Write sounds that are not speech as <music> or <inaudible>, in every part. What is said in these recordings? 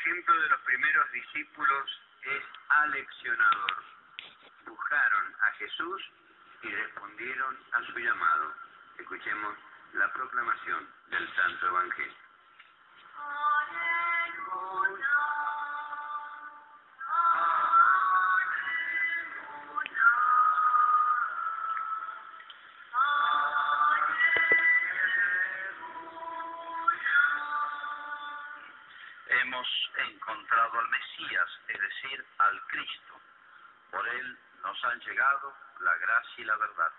ejemplo de los primeros discípulos es aleccionador. Buscaron a Jesús y respondieron a su llamado. Escuchemos la proclamación del Santo Evangelio. Hemos encontrado al Mesías, es decir, al Cristo. Por él nos han llegado la gracia y la verdad.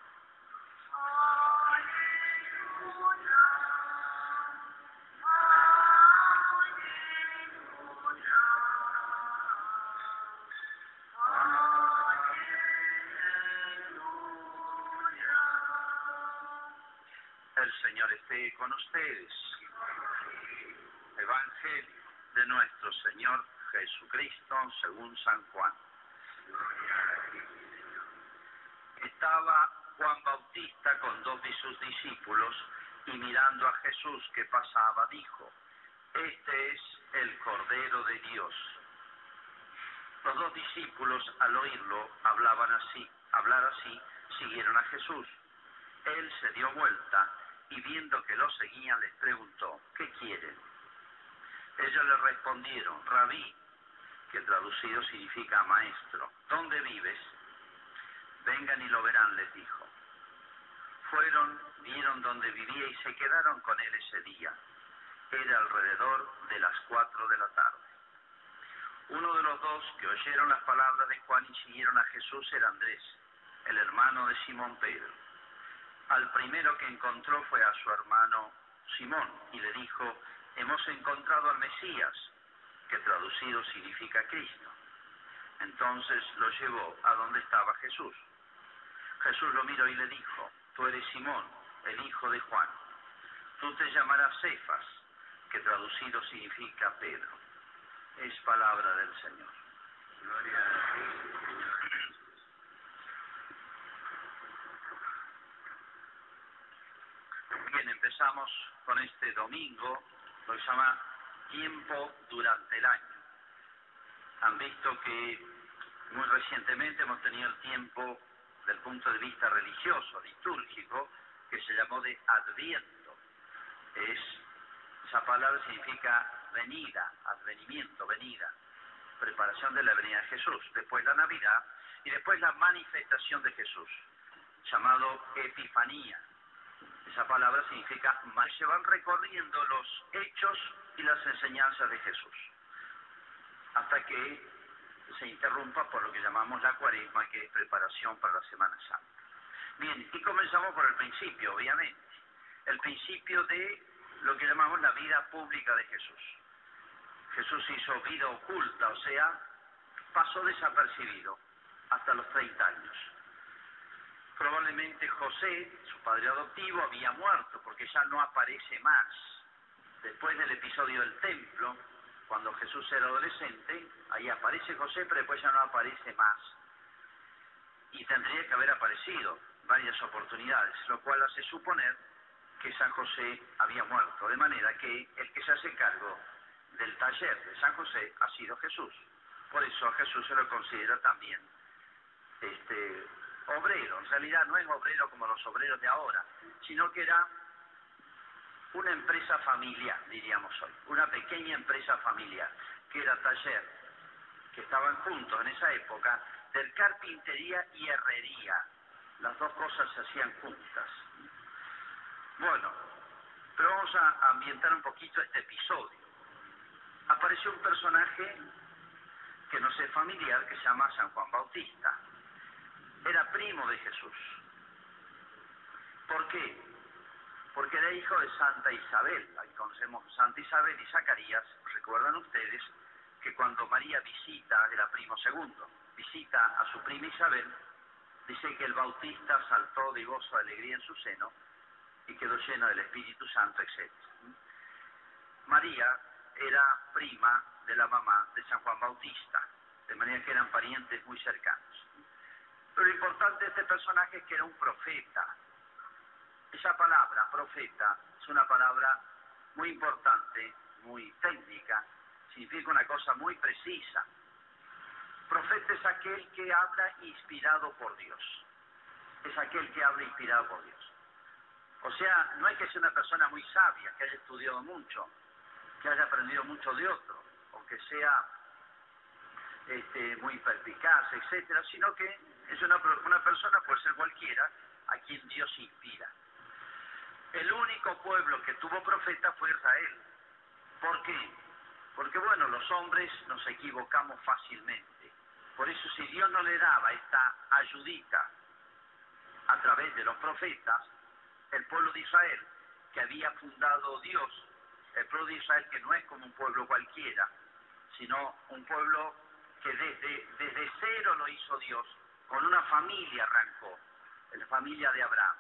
El Señor esté con ustedes. Evangelio de nuestro Señor Jesucristo según San Juan. Estaba Juan Bautista con dos de sus discípulos y mirando a Jesús que pasaba dijo, Este es el Cordero de Dios. Los dos discípulos al oírlo hablaban así, hablar así, siguieron a Jesús. Él se dio vuelta y viendo que lo seguían les preguntó, ¿qué quieren? Ellos le respondieron, Rabí, que traducido significa maestro, ¿dónde vives? Vengan y lo verán, les dijo. Fueron, vieron dónde vivía y se quedaron con él ese día. Era alrededor de las cuatro de la tarde. Uno de los dos que oyeron las palabras de Juan y siguieron a Jesús era Andrés, el hermano de Simón Pedro. Al primero que encontró fue a su hermano Simón y le dijo, hemos encontrado al Mesías, que traducido significa Cristo. Entonces lo llevó a donde estaba Jesús. Jesús lo miró y le dijo, tú eres Simón, el hijo de Juan. Tú te llamarás Cefas, que traducido significa Pedro. Es palabra del Señor. Gloria a Señor. Bien, empezamos con este domingo, lo que llama tiempo durante el año. Han visto que muy recientemente hemos tenido el tiempo del punto de vista religioso, litúrgico, que se llamó de Adviento. Es, esa palabra significa venida, advenimiento, venida, preparación de la venida de Jesús, después la Navidad y después la manifestación de Jesús, llamado Epifanía. Esa palabra significa, se van recorriendo los hechos y las enseñanzas de Jesús, hasta que se interrumpa por lo que llamamos la cuaresma, que es preparación para la Semana Santa. Bien, y comenzamos por el principio, obviamente, el principio de lo que llamamos la vida pública de Jesús. Jesús hizo vida oculta, o sea, pasó desapercibido hasta los 30 años. Probablemente José, su padre adoptivo, había muerto porque ya no aparece más. Después del episodio del templo, cuando Jesús era adolescente, ahí aparece José, pero después ya no aparece más. Y tendría que haber aparecido varias oportunidades, lo cual hace suponer que San José había muerto, de manera que el que se hace cargo del taller de San José ha sido Jesús. Por eso a Jesús se lo considera también este obrero. En realidad no es obrero como los obreros de ahora, sino que era una empresa familiar, diríamos hoy, una pequeña empresa familiar, que era taller, que estaban juntos en esa época, de carpintería y herrería. Las dos cosas se hacían juntas. Bueno, pero vamos a ambientar un poquito este episodio. Apareció un personaje que no sé familiar, que se llama San Juan Bautista. Era primo de Jesús. ¿Por qué? Porque era hijo de Santa Isabel. Ahí conocemos Santa Isabel y Zacarías. Recuerdan ustedes que cuando María visita, era primo segundo, visita a su prima Isabel, dice que el Bautista saltó de gozo de alegría en su seno y quedó lleno del Espíritu Santo, etc. María era prima de la mamá de San Juan Bautista, de manera que eran parientes muy cercanos. Pero lo importante de este personaje es que era un profeta. Esa palabra, profeta, es una palabra muy importante, muy técnica, significa una cosa muy precisa. Profeta es aquel que habla inspirado por Dios. Es aquel que habla inspirado por Dios. O sea, no hay que ser una persona muy sabia, que haya estudiado mucho, que haya aprendido mucho de otro, o que sea este, muy perspicaz, etcétera, sino que es una, una persona, puede ser cualquiera, a quien Dios inspira. El único pueblo que tuvo profeta fue Israel. ¿Por qué? Porque bueno, los hombres nos equivocamos fácilmente. Por eso si Dios no le daba esta ayudita a través de los profetas, el pueblo de Israel, que había fundado Dios, el pueblo de Israel que no es como un pueblo cualquiera, sino un pueblo que desde, desde cero lo hizo Dios, con una familia arrancó, la familia de Abraham.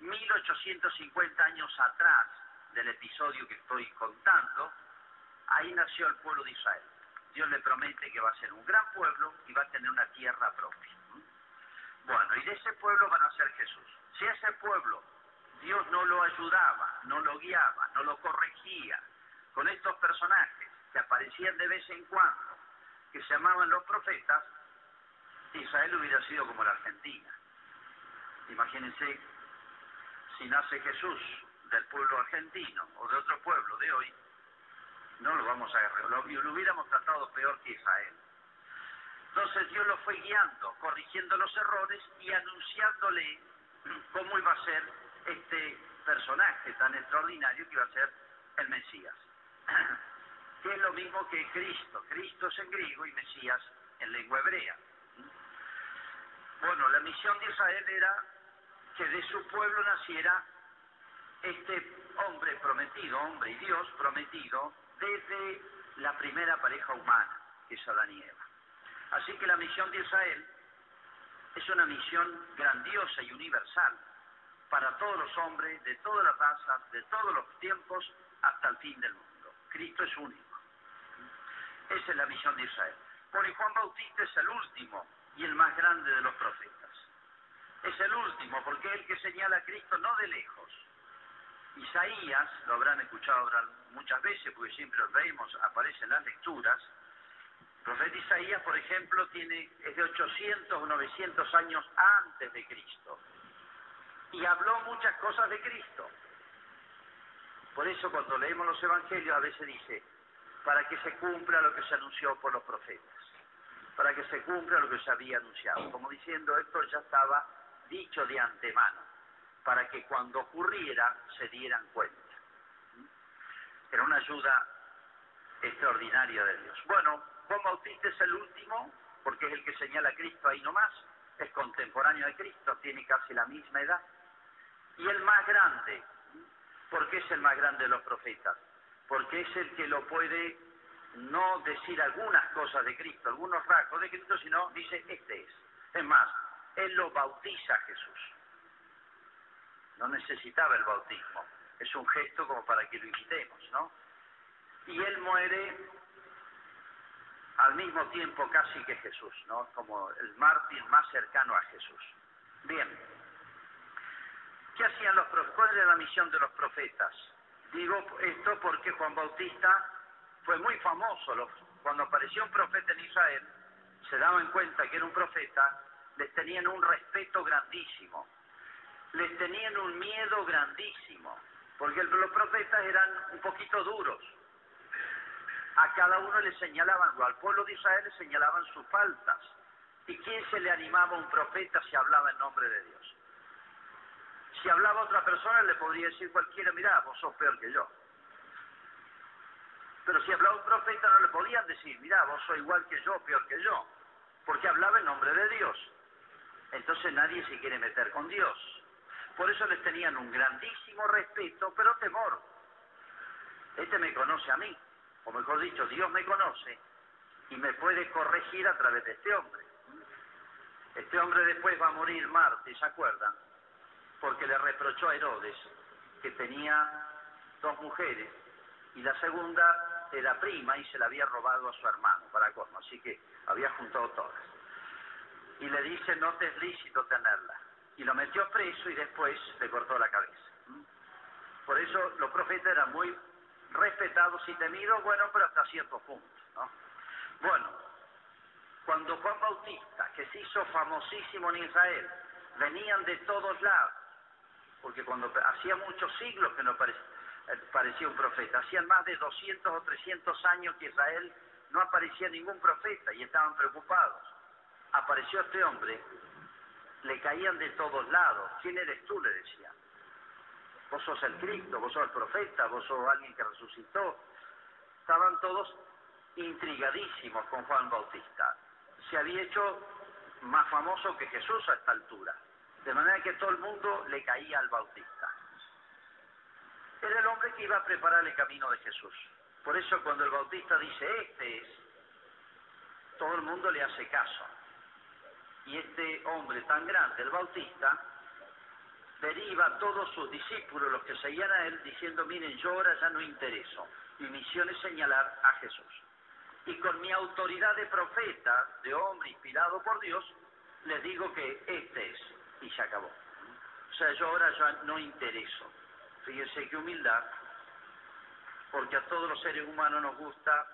1850 años atrás del episodio que estoy contando, ahí nació el pueblo de Israel. Dios le promete que va a ser un gran pueblo y va a tener una tierra propia. Bueno, y de ese pueblo van a ser Jesús. Si ese pueblo Dios no lo ayudaba, no lo guiaba, no lo corregía con estos personajes que aparecían de vez en cuando, que se llamaban los profetas, Israel hubiera sido como la Argentina. Imagínense, si nace Jesús del pueblo argentino o de otro pueblo de hoy, no lo vamos a lo, lo hubiéramos tratado peor que Israel. Entonces Dios lo fue guiando, corrigiendo los errores y anunciándole cómo iba a ser este personaje tan extraordinario que iba a ser el Mesías. <clears throat> que es lo mismo que Cristo. Cristo es en griego y Mesías en lengua hebrea. Bueno, la misión de Israel era que de su pueblo naciera este hombre prometido, hombre y Dios prometido, desde la primera pareja humana, que es Adán y Eva. Así que la misión de Israel es una misión grandiosa y universal para todos los hombres, de todas las razas, de todos los tiempos, hasta el fin del mundo. Cristo es único. Esa es la misión de Israel. Por Juan Bautista es el último y el más grande de los profetas. Es el último porque es el que señala a Cristo no de lejos, Isaías, lo habrán escuchado muchas veces porque siempre lo veis, aparece las lecturas. El profeta Isaías, por ejemplo, tiene, es de 800 o 900 años antes de Cristo y habló muchas cosas de Cristo. Por eso cuando leemos los evangelios a veces dice, para que se cumpla lo que se anunció por los profetas, para que se cumpla lo que se había anunciado, como diciendo esto ya estaba dicho de antemano para que cuando ocurriera se dieran cuenta. Era una ayuda extraordinaria de Dios. Bueno, Juan Bautista es el último, porque es el que señala a Cristo ahí nomás, es contemporáneo de Cristo, tiene casi la misma edad. Y el más grande, ¿por qué es el más grande de los profetas? Porque es el que lo puede no decir algunas cosas de Cristo, algunos rasgos de Cristo, sino dice, este es. Es más, Él lo bautiza a Jesús no necesitaba el bautismo. Es un gesto como para que lo invitemos, ¿no? Y él muere al mismo tiempo casi que Jesús, ¿no? Como el mártir más cercano a Jesús. Bien. ¿Qué hacían los profetas? ¿Cuál era la misión de los profetas? Digo esto porque Juan Bautista fue muy famoso. cuando apareció un profeta en Israel, se daban cuenta que era un profeta, les tenían un respeto grandísimo les tenían un miedo grandísimo, porque los profetas eran un poquito duros. A cada uno le señalaban, o al pueblo de Israel le señalaban sus faltas. ¿Y quién se le animaba a un profeta si hablaba en nombre de Dios? Si hablaba otra persona le podría decir cualquiera, mira, vos sos peor que yo. Pero si hablaba un profeta no le podían decir, mira, vos sos igual que yo, peor que yo, porque hablaba en nombre de Dios. Entonces nadie se quiere meter con Dios. Por eso les tenían un grandísimo respeto, pero temor. Este me conoce a mí, o mejor dicho, Dios me conoce y me puede corregir a través de este hombre. Este hombre después va a morir Marte, ¿se acuerdan? Porque le reprochó a Herodes que tenía dos mujeres y la segunda era prima y se la había robado a su hermano para colmo, así que había juntado todas. Y le dice, no te es lícito tenerla y lo metió preso y después le cortó la cabeza. Por eso los profetas eran muy respetados y temidos, bueno, pero hasta cierto punto, ¿no? Bueno, cuando Juan Bautista, que se hizo famosísimo en Israel, venían de todos lados, porque cuando hacía muchos siglos que no eh, parecía un profeta, hacían más de 200 o 300 años que Israel no aparecía ningún profeta y estaban preocupados. Apareció este hombre, le caían de todos lados. ¿Quién eres tú? le decían. Vos sos el Cristo, vos sos el profeta, vos sos alguien que resucitó. Estaban todos intrigadísimos con Juan Bautista. Se había hecho más famoso que Jesús a esta altura. De manera que todo el mundo le caía al Bautista. Era el hombre que iba a preparar el camino de Jesús. Por eso cuando el Bautista dice, este es, todo el mundo le hace caso. Y este hombre tan grande, el Bautista, deriva a todos sus discípulos, los que seguían a él, diciendo, miren, yo ahora ya no intereso. Mi misión es señalar a Jesús. Y con mi autoridad de profeta, de hombre inspirado por Dios, les digo que este es y se acabó. O sea, yo ahora ya no intereso. Fíjense qué humildad, porque a todos los seres humanos nos gusta,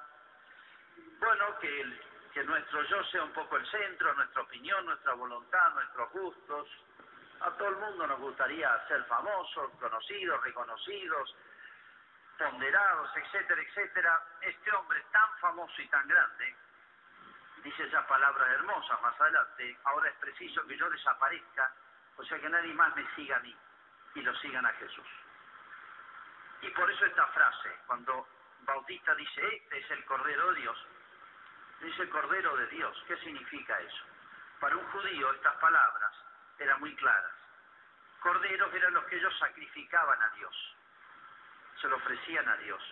bueno, que, nuestro yo sea un poco el centro, nuestra opinión, nuestra voluntad, nuestros gustos. A todo el mundo nos gustaría ser famosos, conocidos, reconocidos, ponderados, etcétera, etcétera. Este hombre tan famoso y tan grande, dice esas palabras hermosas más adelante, ahora es preciso que yo desaparezca, o sea que nadie más me siga a mí y lo sigan a Jesús. Y por eso esta frase, cuando Bautista dice, este es el Cordero de Dios, dice Cordero de Dios, ¿qué significa eso? Para un judío estas palabras eran muy claras. Corderos eran los que ellos sacrificaban a Dios, se lo ofrecían a Dios,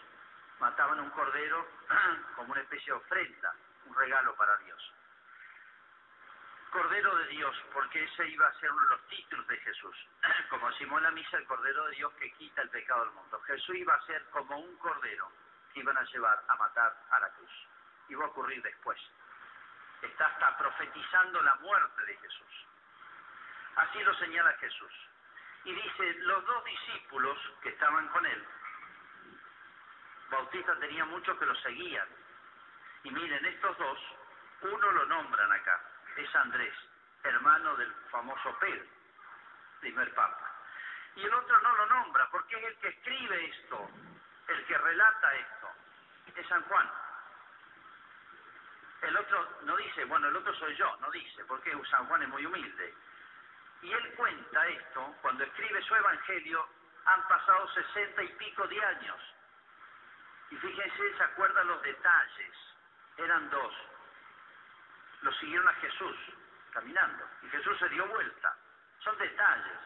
mataban un cordero <clears throat> como una especie de ofrenda un regalo para Dios. Cordero de Dios, porque ese iba a ser uno de los títulos de Jesús. <clears throat> Como decimos en la misa, el Cordero de Dios que quita el pecado del mundo. Jesús iba a ser como un cordero que iban a llevar a matar a la cruz. Iba a ocurrir después. Está hasta profetizando la muerte de Jesús. Así lo señala Jesús. Y dice, los dos discípulos que estaban con él, Bautista tenía muchos que lo seguían, y miren, estos dos, uno lo nombran acá, es Andrés, hermano del famoso Pedro, primer papa. Y el otro no lo nombra, porque es el que escribe esto, el que relata esto, es San Juan. El otro no dice, bueno, el otro soy yo, no dice, porque San Juan es muy humilde. Y él cuenta esto, cuando escribe su evangelio, han pasado sesenta y pico de años. Y fíjense, se acuerdan los detalles eran dos. Lo siguieron a Jesús caminando y Jesús se dio vuelta. Son detalles.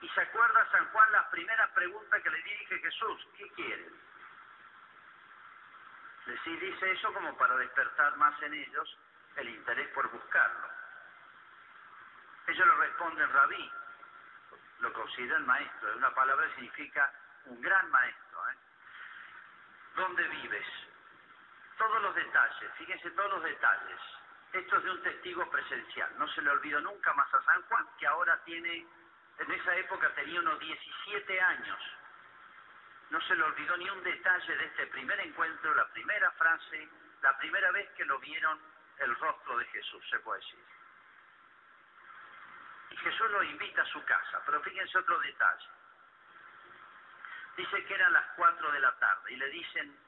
Y se acuerda San Juan la primera pregunta que le dirige Jesús, ¿qué quieres? Sí dice eso como para despertar más en ellos el interés por buscarlo. Ellos le responden rabí, lo consideran maestro, es una palabra que significa un gran maestro. ¿eh? ¿Dónde vives? todos los detalles, fíjense todos los detalles. Esto es de un testigo presencial. No se le olvidó nunca más a San Juan, que ahora tiene, en esa época tenía unos 17 años. No se le olvidó ni un detalle de este primer encuentro, la primera frase, la primera vez que lo vieron el rostro de Jesús, se puede decir. Y Jesús lo invita a su casa, pero fíjense otro detalle. Dice que eran las 4 de la tarde y le dicen,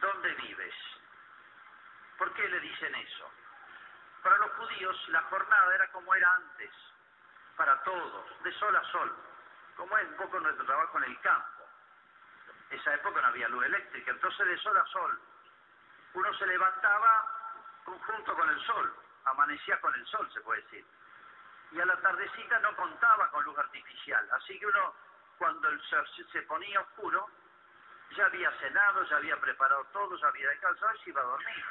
¿dónde vives? ¿Por qué le dicen eso? Para los judíos la jornada era como era antes, para todos, de sol a sol, como es un poco nuestro trabajo en el campo. Esa época no había luz eléctrica, entonces de sol a sol. Uno se levantaba junto con el sol, amanecía con el sol, se puede decir. Y a la tardecita no contaba con luz artificial, así que uno, cuando el sol se ponía oscuro, ya había cenado, ya había preparado todo, ya había descansado y se iba a dormir.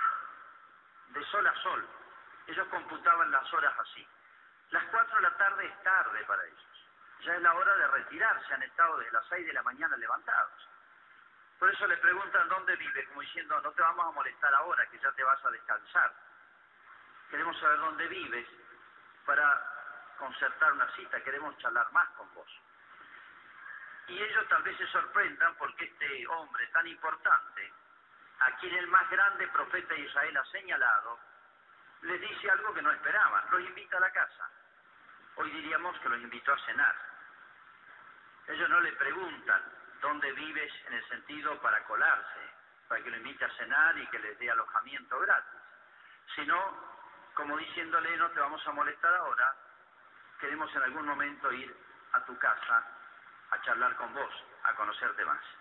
De sol a sol. Ellos computaban las horas así. Las cuatro de la tarde es tarde para ellos. Ya es la hora de retirarse, han estado desde las seis de la mañana levantados. Por eso le preguntan dónde vive, como diciendo, no te vamos a molestar ahora, que ya te vas a descansar. Queremos saber dónde vives para concertar una cita, queremos charlar más con vos. Y ellos tal vez se sorprendan porque este hombre tan importante, a quien el más grande profeta de Israel ha señalado, les dice algo que no esperaban, los invita a la casa. Hoy diríamos que los invitó a cenar. Ellos no le preguntan dónde vives en el sentido para colarse, para que lo invite a cenar y que les dé alojamiento gratis, sino como diciéndole no te vamos a molestar ahora, queremos en algún momento ir a tu casa a charlar con vos, a conocerte más.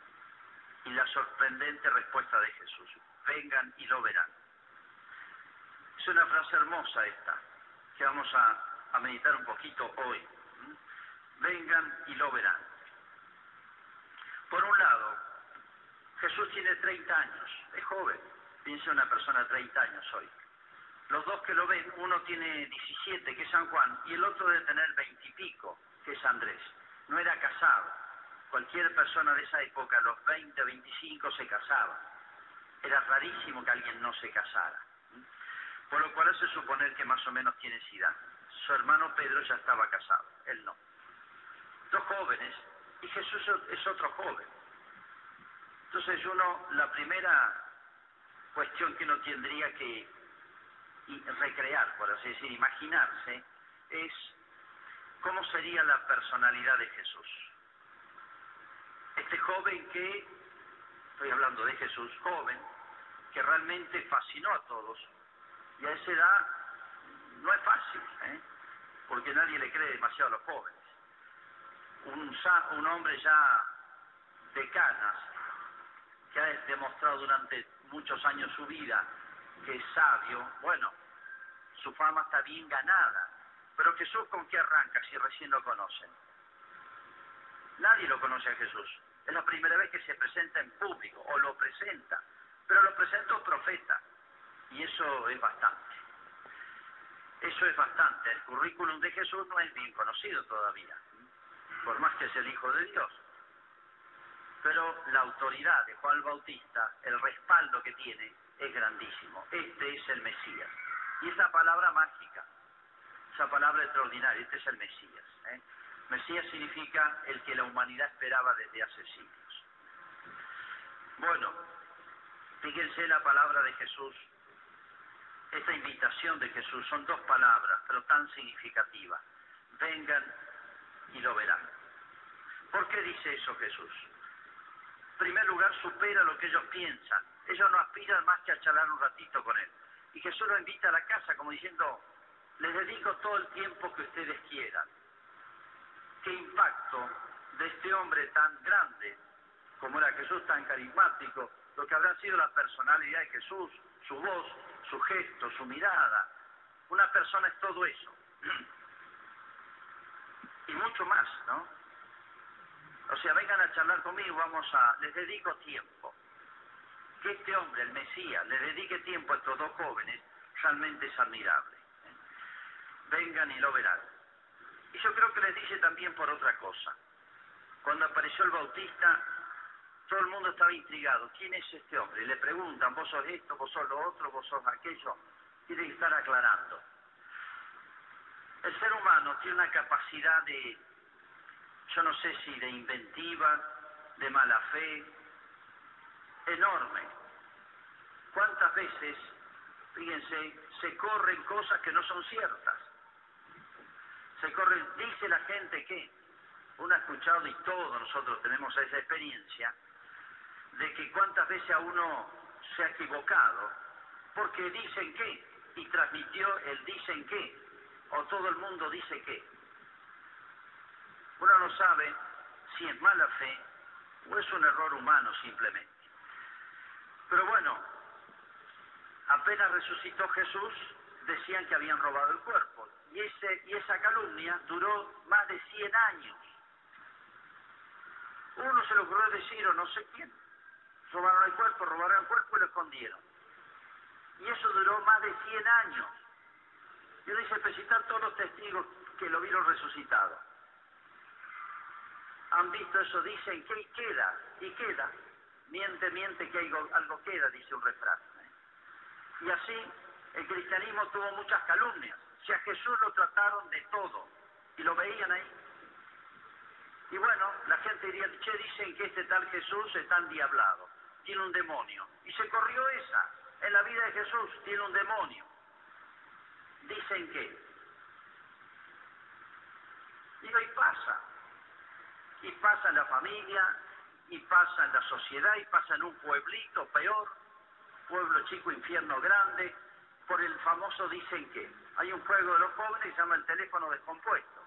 Y la sorprendente respuesta de Jesús, vengan y lo verán. Es una frase hermosa esta, que vamos a, meditar un poquito hoy. Vengan y lo verán. Por un lado, Jesús tiene 30 años, es joven, piensa una persona de 30 años hoy. Los dos que lo ven, uno tiene 17, que es San Juan, y el otro debe tener 20 y pico, que es Andrés. No era casado. Cualquier persona de esa época, a los 20, 25, se casaba. Era rarísimo que alguien no se casara por lo cual hace suponer que más o menos tiene edad. Su hermano Pedro ya estaba casado, él no. Dos jóvenes, y Jesús es otro joven. Entonces uno, la primera cuestión que uno tendría que recrear, por así decir, imaginarse, es cómo sería la personalidad de Jesús. Este joven que, estoy hablando de Jesús, joven, que realmente fascinó a todos, y a esa edad no es fácil, ¿eh? porque nadie le cree demasiado a los jóvenes. Un, un hombre ya de canas, que ha demostrado durante muchos años su vida que es sabio, bueno, su fama está bien ganada. Pero Jesús con qué arranca si recién lo conocen? Nadie lo conoce a Jesús. Es la primera vez que se presenta en público o lo presenta, pero lo presenta un profeta. Y eso es bastante. Eso es bastante. El currículum de Jesús no es bien conocido todavía, por más que es el Hijo de Dios. Pero la autoridad de Juan Bautista, el respaldo que tiene, es grandísimo. Este es el Mesías. Y esa palabra mágica, esa palabra extraordinaria, este es el Mesías. ¿eh? Mesías significa el que la humanidad esperaba desde hace siglos. Bueno, fíjense la palabra de Jesús esta invitación de Jesús son dos palabras, pero tan significativas. Vengan y lo verán. ¿Por qué dice eso Jesús? En primer lugar, supera lo que ellos piensan. Ellos no aspiran más que a charlar un ratito con Él. Y Jesús los invita a la casa como diciendo, les dedico todo el tiempo que ustedes quieran. ¿Qué impacto de este hombre tan grande, como era Jesús tan carismático, lo que habrá sido la personalidad de Jesús, su voz, su gesto, su mirada. Una persona es todo eso. <clears throat> Y mucho más, ¿no? O sea, vengan a charlar conmigo, vamos a... Les dedico tiempo. Que este hombre, el Mesías, le dedique tiempo a estos dos jóvenes, realmente es admirable. Vengan y lo verán. Y yo creo que les dice también por otra cosa. Cuando apareció el Bautista, todo el mundo estaba intrigado. ¿Quién es este hombre? Le preguntan, vos sos esto, vos sos lo otro, vos sos aquello. Tiene que estar aclarando. El ser humano tiene una capacidad de, yo no sé si de inventiva, de mala fe, enorme. ¿Cuántas veces, fíjense, se corren cosas que no son ciertas? Se corren, dice la gente que, uno ha escuchado y todos nosotros tenemos esa experiencia, de que cuántas veces a uno se ha equivocado, porque dicen que, y transmitió el dicen que, o todo el mundo dice que. Uno no sabe si es mala fe o es un error humano simplemente. Pero bueno, apenas resucitó Jesús, decían que habían robado el cuerpo. Y, esa calumnia duró más de 100 años. Uno se lo ocurrió decir, o no sé quién, robaron el cuerpo, robaron el cuerpo y lo escondieron. Y eso duró más de 100 años. Y uno dice, pero todos los testigos que lo vieron resucitado. Han visto eso, dicen que queda, y queda. Miente, miente que algo, algo queda, dice un refrán. Y así el cristianismo tuvo muchas calumnias. Si a Jesús lo trataron de todo y lo veían ahí, Y bueno, la gente diría, che, dicen que este tal Jesús está endiablado, tiene un demonio. Y se corrió esa. En la vida de Jesús tiene un demonio. Dicen que. Y pasa. Y pasa en la familia, y pasa en la sociedad, y pasa en un pueblito peor, pueblo chico, infierno grande, por el famoso dicen que. Hay un juego de los jóvenes que se llama el teléfono descompuesto.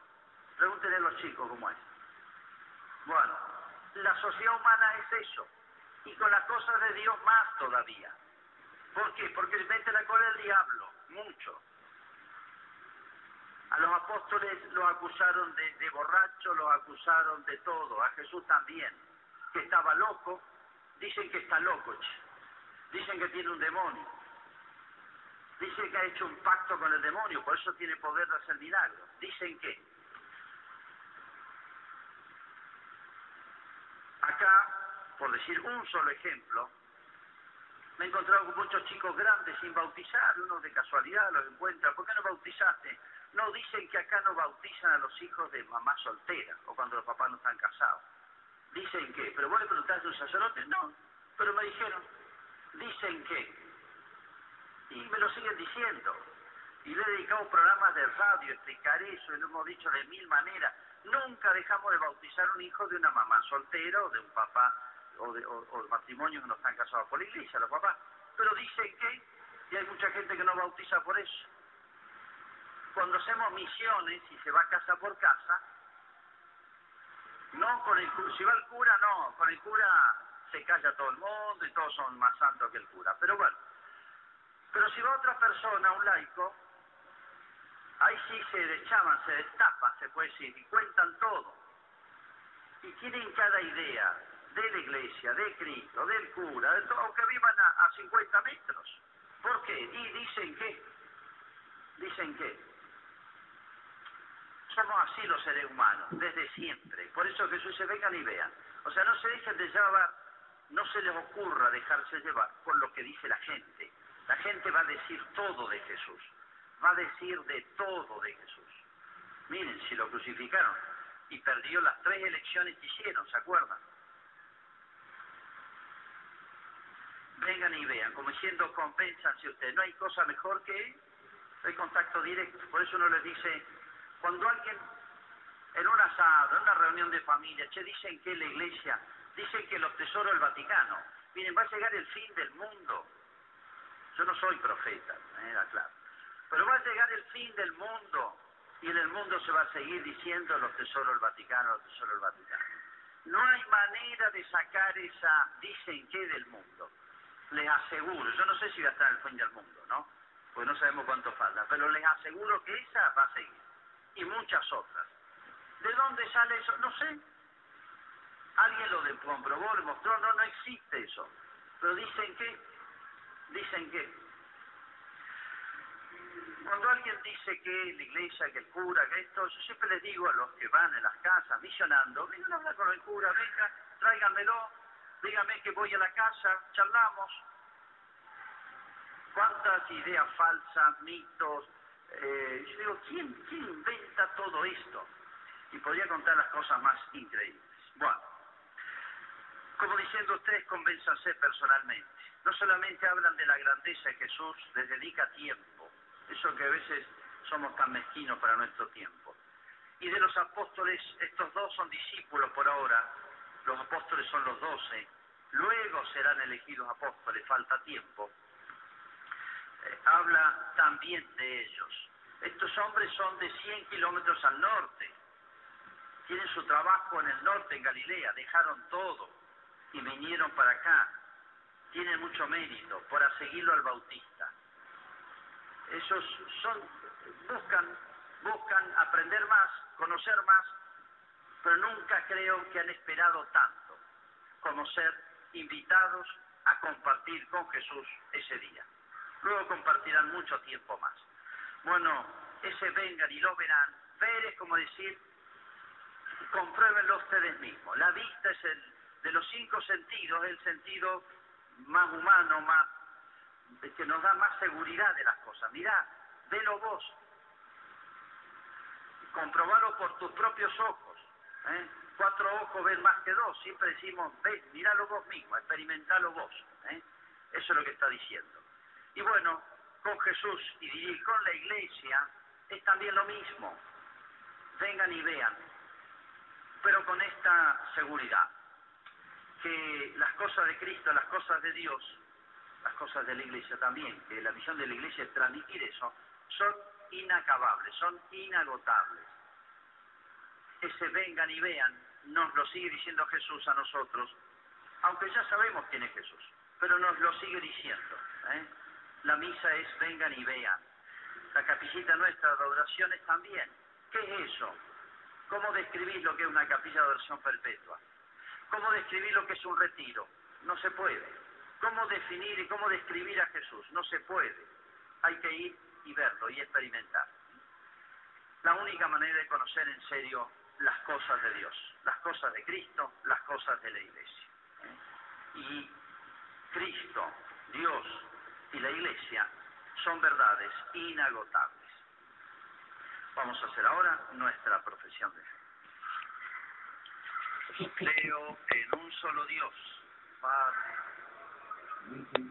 Pregúntenle a los chicos cómo es. Bueno, la sociedad humana es eso, y con las cosas de Dios más todavía. ¿Por qué? Porque mete la cola el diablo, mucho. A los apóstoles los acusaron de, de borracho, los acusaron de todo, a Jesús también, que estaba loco, dicen que está loco, dicen que tiene un demonio, dicen que ha hecho un pacto con el demonio, por eso tiene poder de hacer milagros, dicen que Acá, por decir un solo ejemplo, me he encontrado con muchos chicos grandes sin bautizar, uno de casualidad los encuentra, ¿por qué no bautizaste? No, dicen que acá no bautizan a los hijos de mamá soltera o cuando los papás no están casados. Dicen que, pero vos le preguntaste a un sacerdote, no, pero me dijeron, dicen que, y me lo siguen diciendo. Y le he dedicado programas de radio a explicar eso, y lo hemos dicho de mil maneras. Nunca dejamos de bautizar un hijo de una mamá soltera o de un papá o de, o, matrimonios que no están casados por la iglesia, los papás. Pero dicen que, y hay mucha gente que no bautiza por eso. Cuando hacemos misiones y se va casa por casa, no con el si va el cura, no, con el cura se calla todo el mundo y todos son más santos que el cura. Pero bueno, pero si va otra persona, un laico, ahí sí se deschaban, se destapan, se puede decir, y cuentan todo. Y tienen cada idea de la iglesia, de Cristo, del cura, de todo, aunque vivan a, a 50 metros. ¿Por qué? Y dicen que, dicen que, somos así los seres humanos, desde siempre. Por eso Jesús se vengan y vean. O sea, no se dejen de llevar, no se les ocurra dejarse llevar por lo que dice la gente. La gente va a decir todo de Jesús va a decir de todo de Jesús. Miren, si lo crucificaron y perdió las tres elecciones que hicieron, ¿se acuerdan? Vengan y vean, como diciendo, compénsanse ustedes. No hay cosa mejor que el contacto directo. Por eso uno les dice, cuando alguien en un asado, en una reunión de familia, che, dicen que la iglesia, dicen que los tesoros del Vaticano, miren, va a llegar el fin del mundo. Yo no soy profeta, era claro. Pero va a llegar el fin del mundo y en el mundo se va a seguir diciendo los tesoros del Vaticano, los tesoros del Vaticano. No hay manera de sacar esa dicen que del mundo. Les aseguro, yo no sé si va a estar el fin del mundo, ¿no? Pues no sabemos cuánto falta, pero les aseguro que esa va a seguir. Y muchas otras. ¿De dónde sale eso? No sé. Alguien lo comprobó, le mostró, no, no existe eso. Pero dicen que, dicen que cuando alguien dice que la iglesia, que el cura, que esto, yo siempre les digo a los que van en las casas misionando, vengan a hablar con el cura, venga, tráiganmelo, díganme que voy a la casa, charlamos. ¿Cuántas ideas falsas, mitos? Eh, yo digo, ¿quién, ¿quién inventa todo esto? Y podría contar las cosas más increíbles. Bueno, como diciendo ustedes, convénzanse personalmente. No solamente hablan de la grandeza de Jesús, les dedica tiempo eso que a veces somos tan mezquinos para nuestro tiempo. Y de los apóstoles, estos dos son discípulos por ahora, los apóstoles son los doce, luego serán elegidos apóstoles, falta tiempo. Eh, habla también de ellos. Estos hombres son de 100 kilómetros al norte, tienen su trabajo en el norte, en Galilea, dejaron todo y vinieron para acá. Tienen mucho mérito para seguirlo al Bautista esos son, buscan, buscan aprender más, conocer más, pero nunca creo que han esperado tanto como ser invitados a compartir con Jesús ese día. Luego compartirán mucho tiempo más. Bueno, ese vengan y lo verán. Ver es como decir, compruébenlo ustedes mismos. La vista es el de los cinco sentidos, el sentido más humano, más que nos da más seguridad de las cosas. Mirá, velo vos, comprobalo por tus propios ojos. ¿eh? Cuatro ojos ven más que dos. Siempre decimos, ven, míralo vos mismo, experimentalo vos. ¿eh? Eso es lo que está diciendo. Y bueno, con Jesús y con la iglesia es también lo mismo. Vengan y vean, pero con esta seguridad, que las cosas de Cristo, las cosas de Dios, las cosas de la iglesia también, que la misión de la iglesia es transmitir eso, son inacabables, son inagotables. Ese vengan y vean, nos lo sigue diciendo Jesús a nosotros, aunque ya sabemos quién es Jesús, pero nos lo sigue diciendo. ¿eh? La misa es vengan y vean. La capillita nuestra de oración es también. ¿Qué es eso? ¿Cómo describir lo que es una capilla de oración perpetua? ¿Cómo describir lo que es un retiro? No se puede. ¿Cómo definir y cómo describir a Jesús? No se puede. Hay que ir y verlo y experimentar. La única manera de conocer en serio las cosas de Dios, las cosas de Cristo, las cosas de la Iglesia. Y Cristo, Dios y la Iglesia son verdades inagotables. Vamos a hacer ahora nuestra profesión de fe. Creo en un solo Dios, Padre.